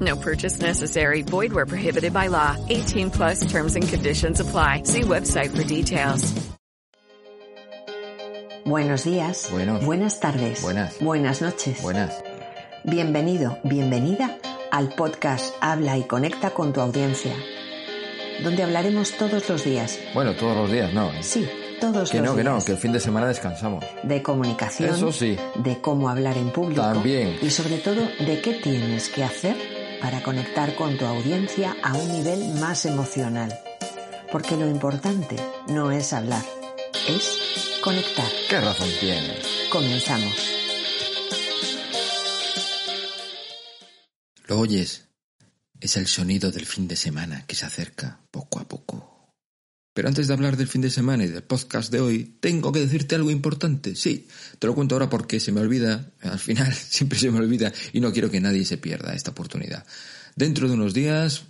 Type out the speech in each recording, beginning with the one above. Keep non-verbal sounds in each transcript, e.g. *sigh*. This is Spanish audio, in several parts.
No purchase necessary. Void where prohibited by law. 18 plus terms and conditions apply. See website for details. Buenos días. Buenos. Buenas tardes. Buenas. Buenas noches. Buenas. Bienvenido, bienvenida al podcast Habla y conecta con tu audiencia, donde hablaremos todos los días. Bueno, todos los días no. ¿eh? Sí, todos Que los no, que no, que el fin de semana descansamos. De comunicación. Eso sí. De cómo hablar en público. También. Y sobre todo, de qué tienes que hacer para conectar con tu audiencia a un nivel más emocional. Porque lo importante no es hablar, es conectar. ¿Qué razón tienes? Comenzamos. ¿Lo oyes? Es el sonido del fin de semana que se acerca poco a poco. Pero antes de hablar del fin de semana y del podcast de hoy, tengo que decirte algo importante. Sí, te lo cuento ahora porque se me olvida, al final *laughs* siempre se me olvida y no quiero que nadie se pierda esta oportunidad. Dentro de unos días,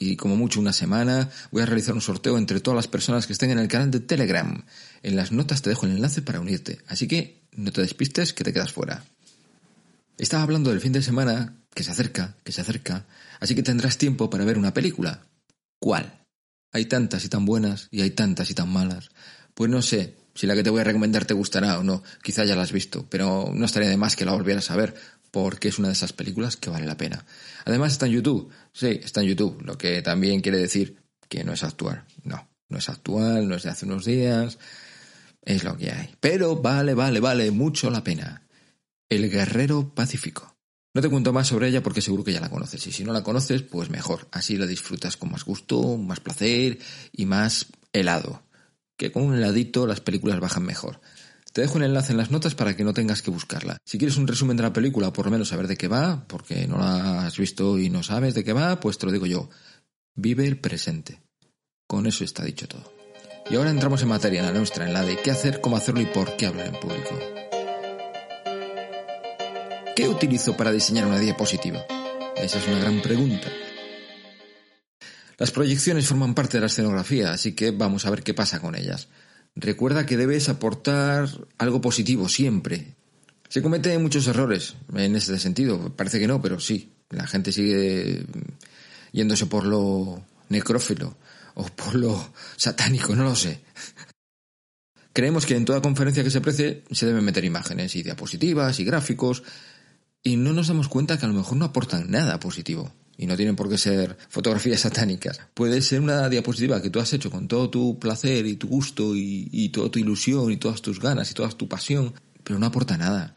y como mucho una semana, voy a realizar un sorteo entre todas las personas que estén en el canal de Telegram. En las notas te dejo el enlace para unirte, así que no te despistes que te quedas fuera. Estaba hablando del fin de semana, que se acerca, que se acerca, así que tendrás tiempo para ver una película. ¿Cuál? Hay tantas y tan buenas y hay tantas y tan malas. Pues no sé si la que te voy a recomendar te gustará o no, quizá ya la has visto, pero no estaría de más que la volvieras a ver, porque es una de esas películas que vale la pena. Además está en YouTube, sí, está en YouTube, lo que también quiere decir que no es actual. No, no es actual, no es de hace unos días, es lo que hay. Pero vale, vale, vale mucho la pena. El Guerrero Pacífico. No te cuento más sobre ella porque seguro que ya la conoces. Y si no la conoces, pues mejor. Así la disfrutas con más gusto, más placer y más helado. Que con un heladito las películas bajan mejor. Te dejo un enlace en las notas para que no tengas que buscarla. Si quieres un resumen de la película, por lo menos saber de qué va, porque no la has visto y no sabes de qué va, pues te lo digo yo. Vive el presente. Con eso está dicho todo. Y ahora entramos en materia, en la nuestra, en la de qué hacer, cómo hacerlo y por qué hablar en público. ¿Qué utilizo para diseñar una diapositiva? Esa es una gran pregunta. Las proyecciones forman parte de la escenografía, así que vamos a ver qué pasa con ellas. Recuerda que debes aportar algo positivo siempre. Se cometen muchos errores en ese sentido. Parece que no, pero sí. La gente sigue yéndose por lo necrófilo o por lo satánico, no lo sé. Creemos que en toda conferencia que se precie se deben meter imágenes y diapositivas y gráficos y no nos damos cuenta que a lo mejor no aportan nada positivo. Y no tienen por qué ser fotografías satánicas. Puede ser una diapositiva que tú has hecho con todo tu placer y tu gusto y, y toda tu ilusión y todas tus ganas y toda tu pasión, pero no aporta nada.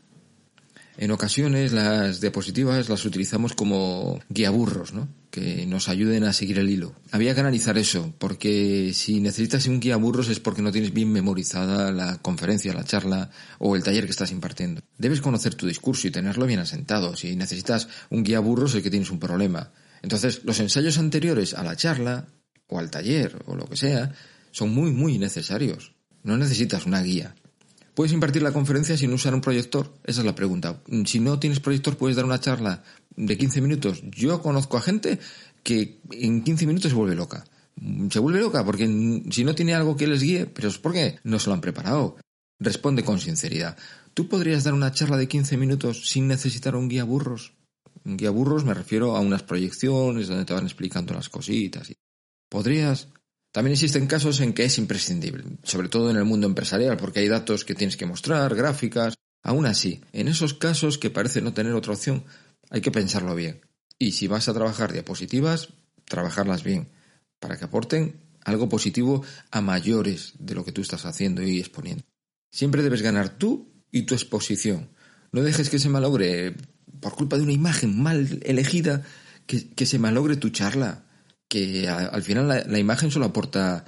En ocasiones las diapositivas las utilizamos como guiaburros, ¿no? Que nos ayuden a seguir el hilo. Había que analizar eso, porque si necesitas un guiaburros es porque no tienes bien memorizada la conferencia, la charla o el taller que estás impartiendo. Debes conocer tu discurso y tenerlo bien asentado. Si necesitas un guiaburros es que tienes un problema. Entonces, los ensayos anteriores a la charla o al taller o lo que sea son muy, muy necesarios. No necesitas una guía. ¿Puedes impartir la conferencia sin usar un proyector? Esa es la pregunta. Si no tienes proyector, puedes dar una charla de 15 minutos. Yo conozco a gente que en 15 minutos se vuelve loca. Se vuelve loca porque si no tiene algo que les guíe, pero es porque no se lo han preparado. Responde con sinceridad. ¿Tú podrías dar una charla de 15 minutos sin necesitar un guía burros? Guía burros me refiero a unas proyecciones donde te van explicando las cositas. ¿Podrías? También existen casos en que es imprescindible, sobre todo en el mundo empresarial, porque hay datos que tienes que mostrar, gráficas. Aún así, en esos casos que parece no tener otra opción, hay que pensarlo bien. Y si vas a trabajar diapositivas, trabajarlas bien, para que aporten algo positivo a mayores de lo que tú estás haciendo y exponiendo. Siempre debes ganar tú y tu exposición. No dejes que se malogre, por culpa de una imagen mal elegida, que, que se malogre tu charla que al final la, la, imagen solo aporta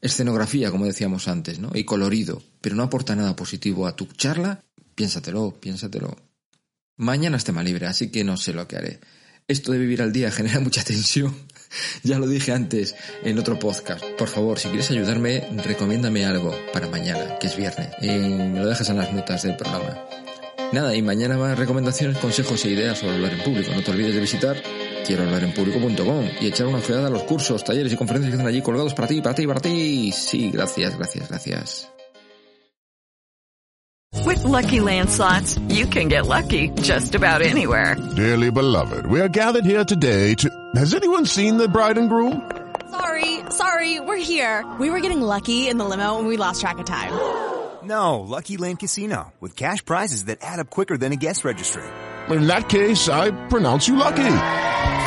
escenografía, como decíamos antes, ¿no? Y colorido, pero no aporta nada positivo a tu charla. Piénsatelo, piénsatelo. Mañana es tema libre, así que no sé lo que haré. Esto de vivir al día *laughs* genera mucha tensión. ya lo dije antes en otro podcast. Por favor, si quieres ayudarme, recomiéndame algo para mañana, que es viernes. Y me lo dejas en las notas del programa. Nada, y mañana más recomendaciones, consejos e ideas sobre hablar en público. No te olvides de visitar quiero hablar en público.com y echar una ojeada a los cursos, talleres y conferencias que están allí colgados para ti, para ti, para ti. Sí, gracias, gracias, gracias. With lucky landslots, you can get lucky just about anywhere. Dearly beloved, we are gathered here today to. Has anyone seen the bride and groom? Sorry, sorry, we're here. We were getting lucky in the limo and we lost track of time. No, Lucky Land Casino, with cash prizes that add up quicker than a guest registry. In that case, I pronounce you lucky.